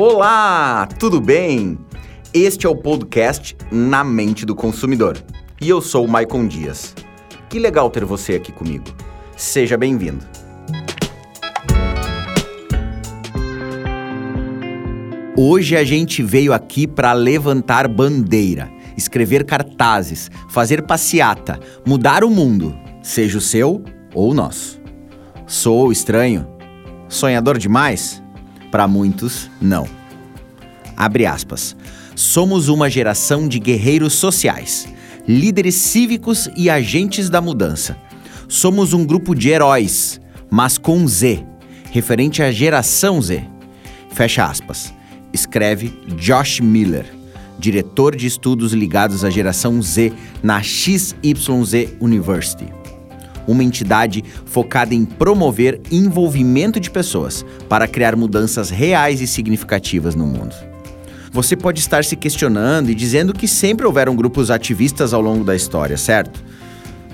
Olá, tudo bem? Este é o podcast Na Mente do Consumidor e eu sou o Maicon Dias. Que legal ter você aqui comigo. Seja bem-vindo. Hoje a gente veio aqui para levantar bandeira, escrever cartazes, fazer passeata, mudar o mundo, seja o seu ou o nosso. Sou estranho? Sonhador demais? Para muitos, não. Abre aspas. Somos uma geração de guerreiros sociais, líderes cívicos e agentes da mudança. Somos um grupo de heróis, mas com Z, referente à geração Z. Fecha aspas escreve Josh Miller, diretor de estudos ligados à geração Z na XYZ University. Uma entidade focada em promover envolvimento de pessoas para criar mudanças reais e significativas no mundo. Você pode estar se questionando e dizendo que sempre houveram grupos ativistas ao longo da história, certo?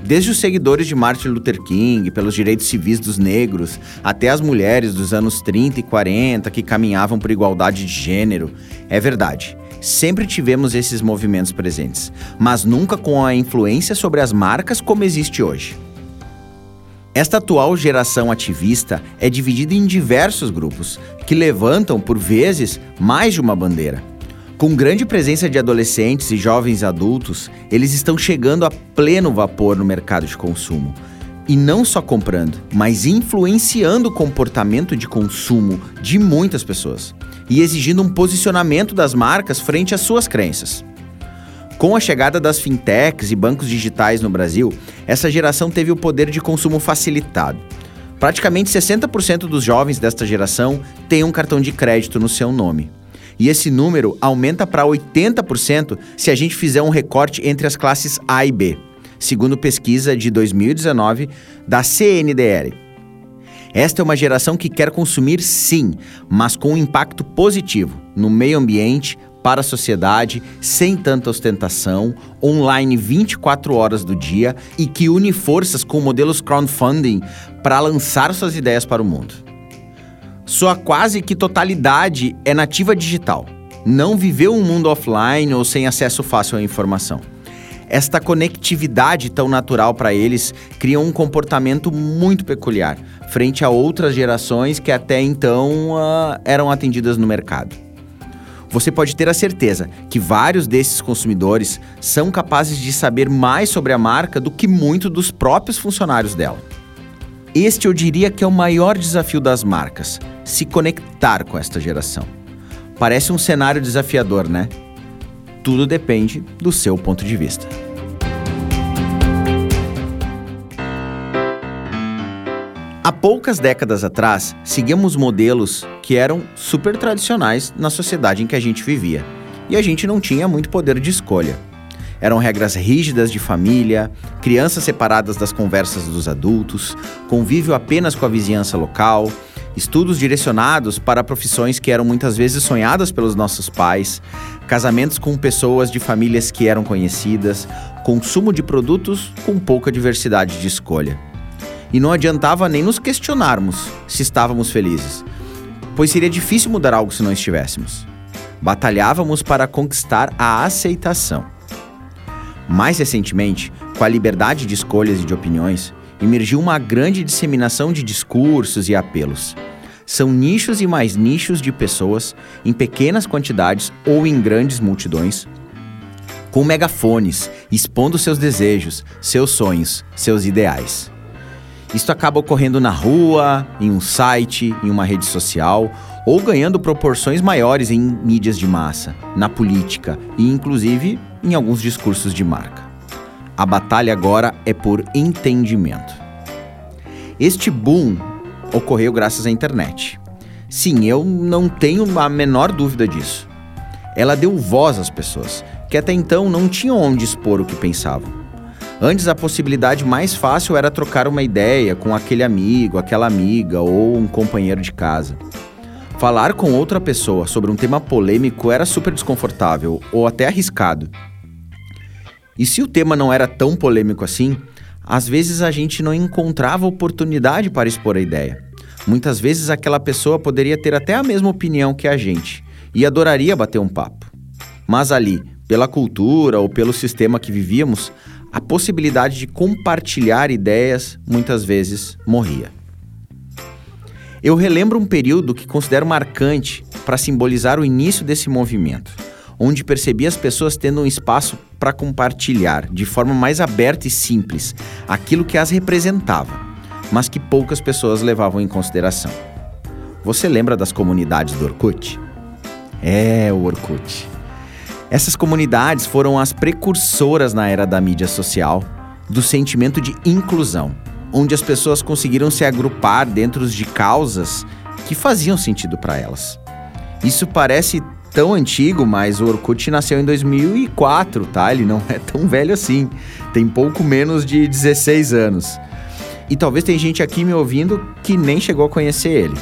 Desde os seguidores de Martin Luther King pelos direitos civis dos negros, até as mulheres dos anos 30 e 40 que caminhavam por igualdade de gênero. É verdade, sempre tivemos esses movimentos presentes, mas nunca com a influência sobre as marcas como existe hoje. Esta atual geração ativista é dividida em diversos grupos, que levantam, por vezes, mais de uma bandeira. Com grande presença de adolescentes e jovens adultos, eles estão chegando a pleno vapor no mercado de consumo. E não só comprando, mas influenciando o comportamento de consumo de muitas pessoas e exigindo um posicionamento das marcas frente às suas crenças. Com a chegada das fintechs e bancos digitais no Brasil, essa geração teve o poder de consumo facilitado. Praticamente 60% dos jovens desta geração têm um cartão de crédito no seu nome. E esse número aumenta para 80% se a gente fizer um recorte entre as classes A e B, segundo pesquisa de 2019 da CNDL. Esta é uma geração que quer consumir sim, mas com um impacto positivo no meio ambiente, para a sociedade, sem tanta ostentação, online 24 horas do dia e que une forças com modelos crowdfunding para lançar suas ideias para o mundo. Sua quase que totalidade é nativa digital. Não viveu um mundo offline ou sem acesso fácil à informação. Esta conectividade tão natural para eles cria um comportamento muito peculiar frente a outras gerações que até então uh, eram atendidas no mercado. Você pode ter a certeza que vários desses consumidores são capazes de saber mais sobre a marca do que muitos dos próprios funcionários dela. Este eu diria que é o maior desafio das marcas: se conectar com esta geração. Parece um cenário desafiador, né? Tudo depende do seu ponto de vista. Há poucas décadas atrás, seguíamos modelos que eram super tradicionais na sociedade em que a gente vivia. E a gente não tinha muito poder de escolha. Eram regras rígidas de família, crianças separadas das conversas dos adultos, convívio apenas com a vizinhança local, estudos direcionados para profissões que eram muitas vezes sonhadas pelos nossos pais, casamentos com pessoas de famílias que eram conhecidas, consumo de produtos com pouca diversidade de escolha. E não adiantava nem nos questionarmos se estávamos felizes, pois seria difícil mudar algo se não estivéssemos. Batalhávamos para conquistar a aceitação. Mais recentemente, com a liberdade de escolhas e de opiniões, emergiu uma grande disseminação de discursos e apelos. São nichos e mais nichos de pessoas, em pequenas quantidades ou em grandes multidões, com megafones, expondo seus desejos, seus sonhos, seus ideais. Isto acaba ocorrendo na rua, em um site, em uma rede social ou ganhando proporções maiores em mídias de massa, na política e, inclusive, em alguns discursos de marca. A batalha agora é por entendimento. Este boom ocorreu graças à internet. Sim, eu não tenho a menor dúvida disso. Ela deu voz às pessoas, que até então não tinham onde expor o que pensavam. Antes, a possibilidade mais fácil era trocar uma ideia com aquele amigo, aquela amiga ou um companheiro de casa. Falar com outra pessoa sobre um tema polêmico era super desconfortável ou até arriscado. E se o tema não era tão polêmico assim, às vezes a gente não encontrava oportunidade para expor a ideia. Muitas vezes aquela pessoa poderia ter até a mesma opinião que a gente, e adoraria bater um papo. Mas ali, pela cultura ou pelo sistema que vivíamos, a possibilidade de compartilhar ideias muitas vezes morria. Eu relembro um período que considero marcante para simbolizar o início desse movimento, onde percebi as pessoas tendo um espaço para compartilhar de forma mais aberta e simples aquilo que as representava, mas que poucas pessoas levavam em consideração. Você lembra das comunidades do Orkut? É, o Orkut. Essas comunidades foram as precursoras na era da mídia social do sentimento de inclusão, onde as pessoas conseguiram se agrupar dentro de causas que faziam sentido para elas. Isso parece tão antigo, mas o Orkut nasceu em 2004, tá? Ele não é tão velho assim. Tem pouco menos de 16 anos. E talvez tem gente aqui me ouvindo que nem chegou a conhecer ele.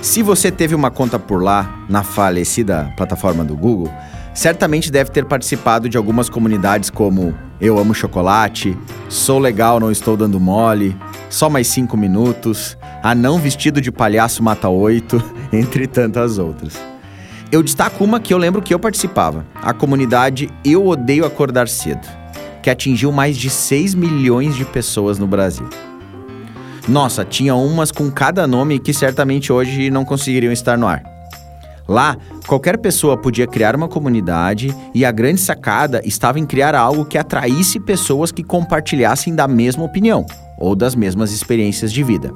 Se você teve uma conta por lá, na falecida plataforma do Google, certamente deve ter participado de algumas comunidades como Eu Amo Chocolate, Sou Legal Não Estou Dando Mole, Só Mais Cinco Minutos, Anão Vestido de Palhaço Mata Oito, entre tantas outras. Eu destaco uma que eu lembro que eu participava, a comunidade Eu Odeio Acordar Cedo, que atingiu mais de 6 milhões de pessoas no Brasil. Nossa, tinha umas com cada nome que certamente hoje não conseguiriam estar no ar. Lá, qualquer pessoa podia criar uma comunidade e a grande sacada estava em criar algo que atraísse pessoas que compartilhassem da mesma opinião ou das mesmas experiências de vida.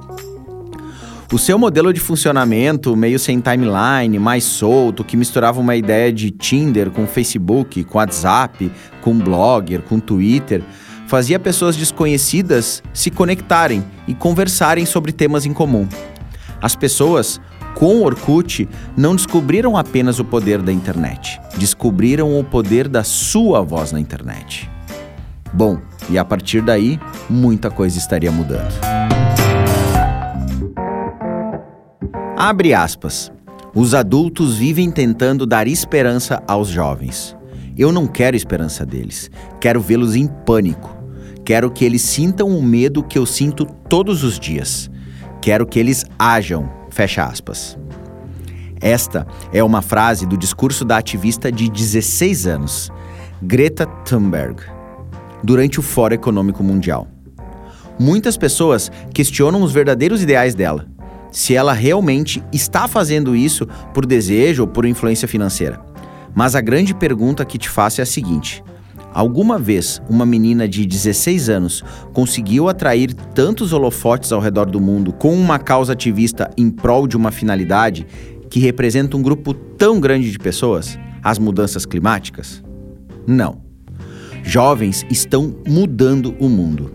O seu modelo de funcionamento, meio sem timeline, mais solto, que misturava uma ideia de Tinder com Facebook, com WhatsApp, com Blogger, com Twitter, fazia pessoas desconhecidas se conectarem e conversarem sobre temas em comum. As pessoas, com o Orkut, não descobriram apenas o poder da internet, descobriram o poder da sua voz na internet. Bom, e a partir daí, muita coisa estaria mudando. Abre aspas. Os adultos vivem tentando dar esperança aos jovens. Eu não quero esperança deles. Quero vê-los em pânico. Quero que eles sintam o medo que eu sinto todos os dias. Quero que eles ajam. Fecha aspas. Esta é uma frase do discurso da ativista de 16 anos, Greta Thunberg, durante o Fórum Econômico Mundial. Muitas pessoas questionam os verdadeiros ideais dela, se ela realmente está fazendo isso por desejo ou por influência financeira. Mas a grande pergunta que te faço é a seguinte: Alguma vez uma menina de 16 anos conseguiu atrair tantos holofotes ao redor do mundo com uma causa ativista em prol de uma finalidade que representa um grupo tão grande de pessoas? As mudanças climáticas? Não. Jovens estão mudando o mundo.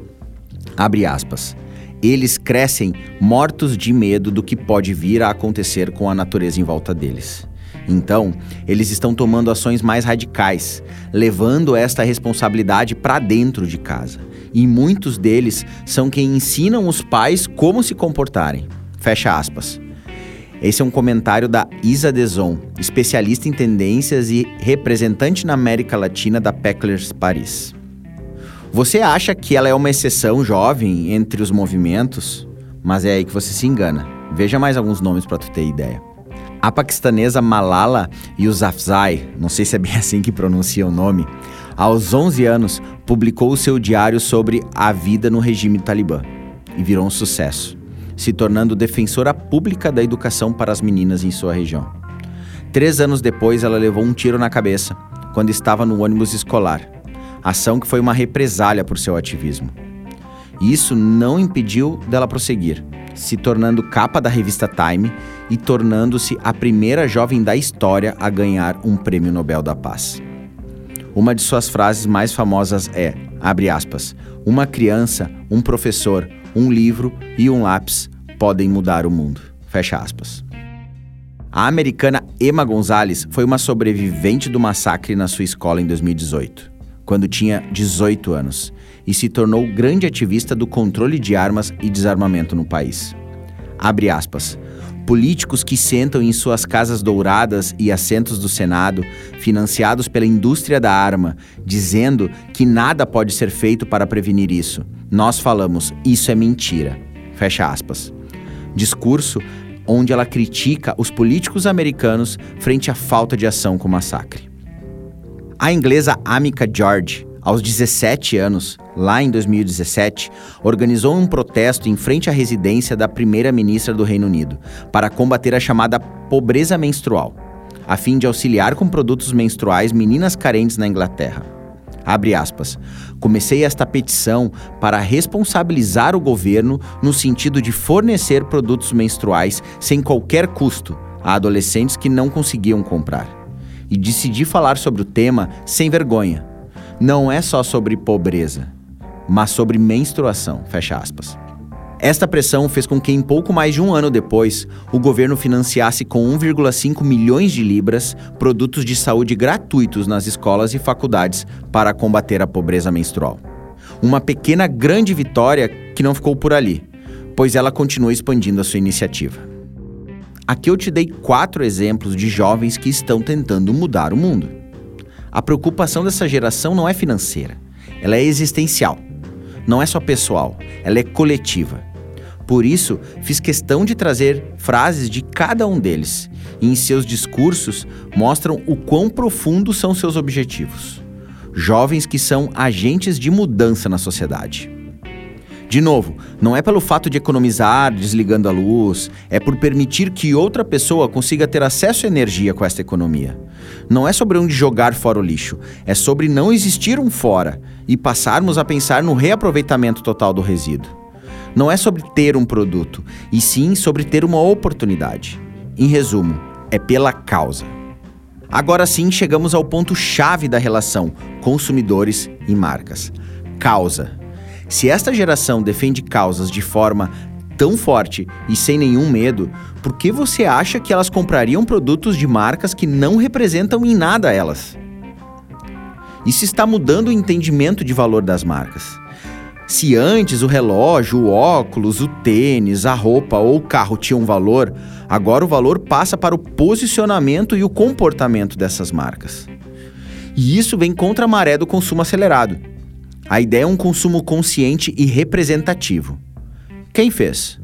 Abre aspas. Eles crescem mortos de medo do que pode vir a acontecer com a natureza em volta deles. Então, eles estão tomando ações mais radicais, levando esta responsabilidade para dentro de casa. E muitos deles são quem ensinam os pais como se comportarem. Fecha aspas. Esse é um comentário da Isa Deson, especialista em tendências e representante na América Latina da Pecklers Paris. Você acha que ela é uma exceção jovem entre os movimentos? Mas é aí que você se engana. Veja mais alguns nomes para tu ter ideia. A paquistanesa Malala Yousafzai, não sei se é bem assim que pronuncia o nome, aos 11 anos publicou o seu diário sobre a vida no regime talibã e virou um sucesso, se tornando defensora pública da educação para as meninas em sua região. Três anos depois, ela levou um tiro na cabeça quando estava no ônibus escolar, ação que foi uma represália por seu ativismo. Isso não impediu dela prosseguir se tornando capa da revista Time e tornando-se a primeira jovem da história a ganhar um prêmio Nobel da Paz. Uma de suas frases mais famosas é, abre aspas, uma criança, um professor, um livro e um lápis podem mudar o mundo. Fecha aspas. A americana Emma Gonzalez foi uma sobrevivente do massacre na sua escola em 2018, quando tinha 18 anos, e se tornou grande ativista do controle de armas e desarmamento no país. Abre aspas. Políticos que sentam em suas casas douradas e assentos do Senado, financiados pela indústria da arma, dizendo que nada pode ser feito para prevenir isso. Nós falamos, isso é mentira. Fecha aspas. Discurso onde ela critica os políticos americanos frente à falta de ação com o massacre. A inglesa Amica George, aos 17 anos, lá em 2017, organizou um protesto em frente à residência da primeira-ministra do Reino Unido para combater a chamada pobreza menstrual, a fim de auxiliar com produtos menstruais meninas carentes na Inglaterra. Abre aspas. Comecei esta petição para responsabilizar o governo no sentido de fornecer produtos menstruais sem qualquer custo a adolescentes que não conseguiam comprar. E decidi falar sobre o tema sem vergonha. Não é só sobre pobreza, mas sobre menstruação. Fecha aspas. Esta pressão fez com que, em pouco mais de um ano depois, o governo financiasse com 1,5 milhões de libras produtos de saúde gratuitos nas escolas e faculdades para combater a pobreza menstrual. Uma pequena grande vitória que não ficou por ali, pois ela continua expandindo a sua iniciativa. Aqui eu te dei quatro exemplos de jovens que estão tentando mudar o mundo. A preocupação dessa geração não é financeira, ela é existencial. Não é só pessoal, ela é coletiva. Por isso, fiz questão de trazer frases de cada um deles, e em seus discursos mostram o quão profundos são seus objetivos. Jovens que são agentes de mudança na sociedade. De novo, não é pelo fato de economizar desligando a luz, é por permitir que outra pessoa consiga ter acesso à energia com esta economia. Não é sobre onde jogar fora o lixo, é sobre não existir um fora e passarmos a pensar no reaproveitamento total do resíduo. Não é sobre ter um produto, e sim sobre ter uma oportunidade. Em resumo, é pela causa. Agora sim chegamos ao ponto-chave da relação consumidores e marcas: causa. Se esta geração defende causas de forma tão forte e sem nenhum medo, por que você acha que elas comprariam produtos de marcas que não representam em nada elas? Isso está mudando o entendimento de valor das marcas. Se antes o relógio, o óculos, o tênis, a roupa ou o carro tinham valor, agora o valor passa para o posicionamento e o comportamento dessas marcas. E isso vem contra a maré do consumo acelerado. A ideia é um consumo consciente e representativo. Quem fez?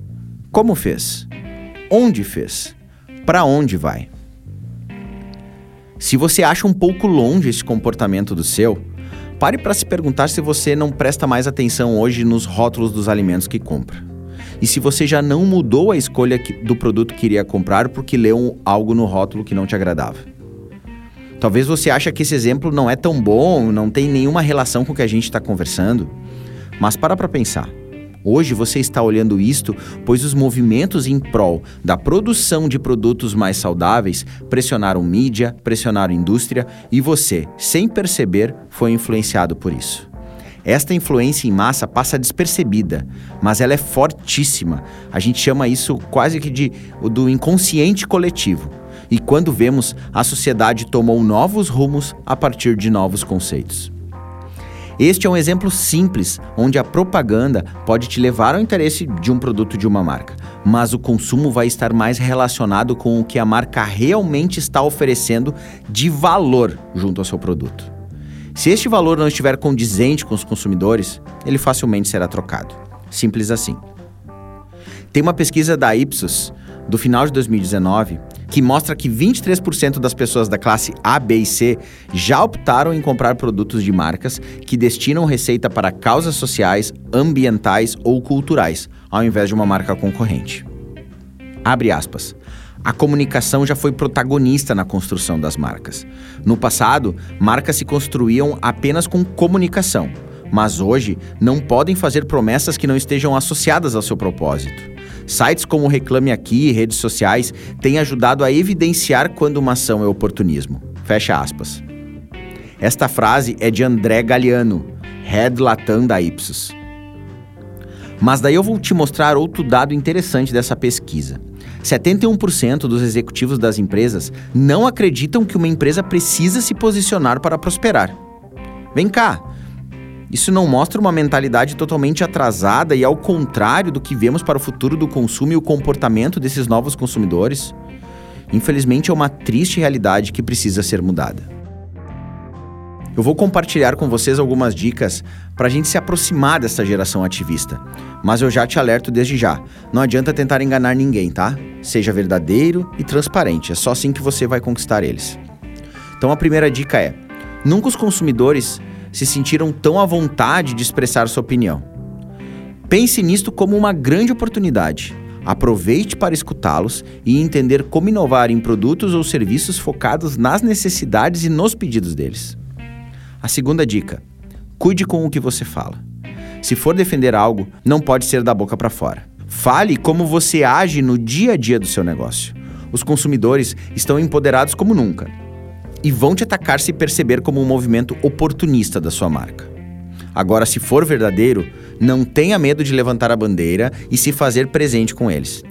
Como fez? Onde fez? Para onde vai? Se você acha um pouco longe esse comportamento do seu, Pare para se perguntar se você não presta mais atenção hoje nos rótulos dos alimentos que compra. E se você já não mudou a escolha do produto que iria comprar porque leu algo no rótulo que não te agradava. Talvez você ache que esse exemplo não é tão bom, não tem nenhuma relação com o que a gente está conversando, mas para para pensar. Hoje você está olhando isto, pois os movimentos em prol da produção de produtos mais saudáveis pressionaram mídia, pressionaram indústria e você, sem perceber, foi influenciado por isso. Esta influência em massa passa despercebida, mas ela é fortíssima. A gente chama isso quase que de do inconsciente coletivo. E quando vemos, a sociedade tomou novos rumos a partir de novos conceitos. Este é um exemplo simples onde a propaganda pode te levar ao interesse de um produto de uma marca, mas o consumo vai estar mais relacionado com o que a marca realmente está oferecendo de valor junto ao seu produto. Se este valor não estiver condizente com os consumidores, ele facilmente será trocado. Simples assim. Tem uma pesquisa da Ipsos do final de 2019 que mostra que 23% das pessoas da classe A, B e C já optaram em comprar produtos de marcas que destinam receita para causas sociais, ambientais ou culturais, ao invés de uma marca concorrente. Abre aspas. A comunicação já foi protagonista na construção das marcas. No passado, marcas se construíam apenas com comunicação, mas hoje não podem fazer promessas que não estejam associadas ao seu propósito. Sites como Reclame Aqui e redes sociais têm ajudado a evidenciar quando uma ação é oportunismo. Fecha aspas. Esta frase é de André Galiano, Head Latam da Ipsos. Mas daí eu vou te mostrar outro dado interessante dessa pesquisa. 71% dos executivos das empresas não acreditam que uma empresa precisa se posicionar para prosperar. Vem cá, isso não mostra uma mentalidade totalmente atrasada e ao contrário do que vemos para o futuro do consumo e o comportamento desses novos consumidores? Infelizmente, é uma triste realidade que precisa ser mudada. Eu vou compartilhar com vocês algumas dicas para a gente se aproximar dessa geração ativista. Mas eu já te alerto desde já: não adianta tentar enganar ninguém, tá? Seja verdadeiro e transparente, é só assim que você vai conquistar eles. Então a primeira dica é: nunca os consumidores se sentiram tão à vontade de expressar sua opinião. Pense nisto como uma grande oportunidade. Aproveite para escutá-los e entender como inovar em produtos ou serviços focados nas necessidades e nos pedidos deles. A segunda dica: cuide com o que você fala. Se for defender algo, não pode ser da boca para fora. Fale como você age no dia a dia do seu negócio. Os consumidores estão empoderados como nunca e vão te atacar se perceber como um movimento oportunista da sua marca. Agora, se for verdadeiro, não tenha medo de levantar a bandeira e se fazer presente com eles.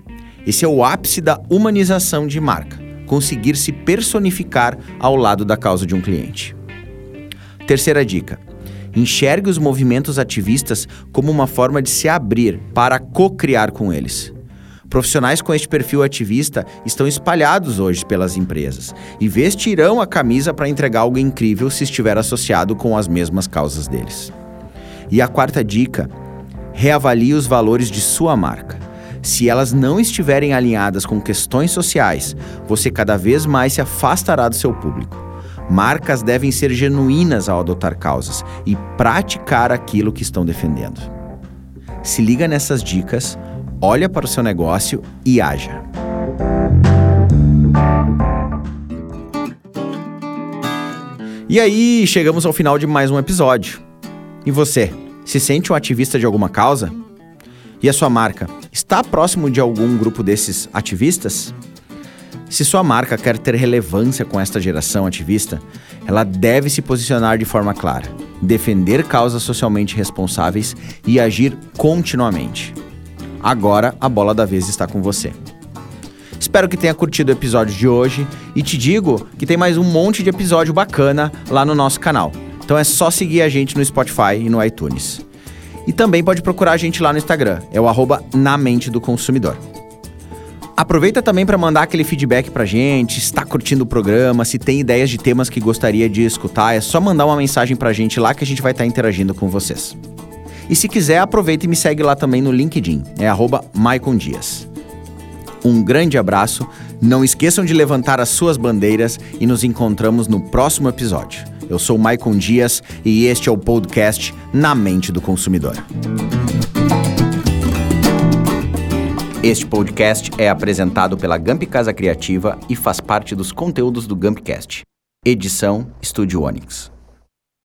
Esse é o ápice da humanização de marca, conseguir se personificar ao lado da causa de um cliente. Terceira dica: enxergue os movimentos ativistas como uma forma de se abrir para co-criar com eles. Profissionais com este perfil ativista estão espalhados hoje pelas empresas e vestirão a camisa para entregar algo incrível se estiver associado com as mesmas causas deles. E a quarta dica: reavalie os valores de sua marca. Se elas não estiverem alinhadas com questões sociais, você cada vez mais se afastará do seu público. Marcas devem ser genuínas ao adotar causas e praticar aquilo que estão defendendo. Se liga nessas dicas, olha para o seu negócio e haja. E aí, chegamos ao final de mais um episódio. E você, se sente um ativista de alguma causa? E a sua marca está próximo de algum grupo desses ativistas? Se sua marca quer ter relevância com esta geração ativista, ela deve se posicionar de forma clara, defender causas socialmente responsáveis e agir continuamente. Agora a bola da vez está com você. Espero que tenha curtido o episódio de hoje e te digo que tem mais um monte de episódio bacana lá no nosso canal. Então é só seguir a gente no Spotify e no iTunes. E também pode procurar a gente lá no Instagram, é o arroba na mente do consumidor. Aproveita também para mandar aquele feedback pra gente, está curtindo o programa, se tem ideias de temas que gostaria de escutar, é só mandar uma mensagem pra gente lá que a gente vai estar tá interagindo com vocês. E se quiser, aproveita e me segue lá também no LinkedIn, é arroba Dias. Um grande abraço, não esqueçam de levantar as suas bandeiras e nos encontramos no próximo episódio. Eu sou Maicon Dias e este é o podcast Na Mente do Consumidor. Este podcast é apresentado pela Gamp Casa Criativa e faz parte dos conteúdos do Gampcast. Edição Estúdio Onix.